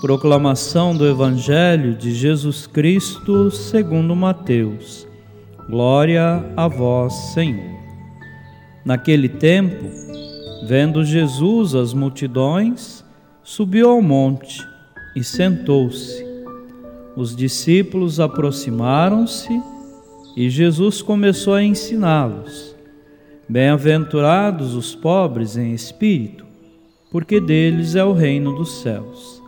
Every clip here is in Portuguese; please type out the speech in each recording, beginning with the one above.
Proclamação do Evangelho de Jesus Cristo segundo Mateus. Glória a vós, Senhor. Naquele tempo, vendo Jesus as multidões, subiu ao monte e sentou-se. Os discípulos aproximaram-se e Jesus começou a ensiná-los. Bem-aventurados os pobres em espírito, porque deles é o reino dos céus.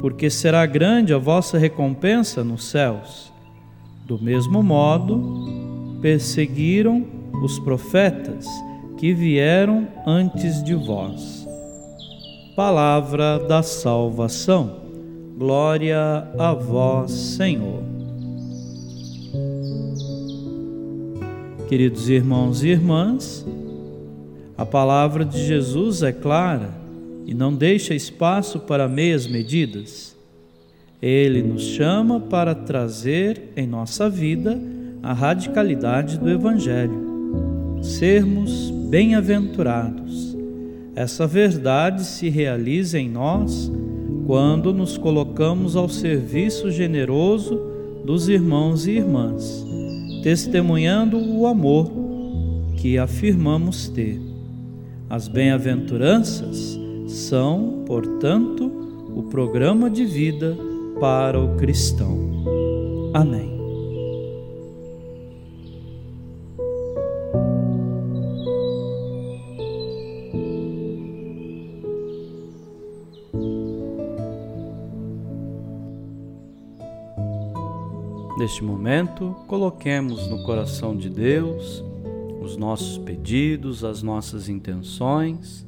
porque será grande a vossa recompensa nos céus. Do mesmo modo, perseguiram os profetas que vieram antes de vós. Palavra da salvação. Glória a vós, Senhor. Queridos irmãos e irmãs, a palavra de Jesus é clara e não deixa espaço para meias medidas. Ele nos chama para trazer em nossa vida a radicalidade do Evangelho, sermos bem-aventurados. Essa verdade se realiza em nós quando nos colocamos ao serviço generoso dos irmãos e irmãs, testemunhando o amor que afirmamos ter. As bem-aventuranças são, portanto, o programa de vida para o cristão. Amém. Neste momento, coloquemos no coração de Deus os nossos pedidos, as nossas intenções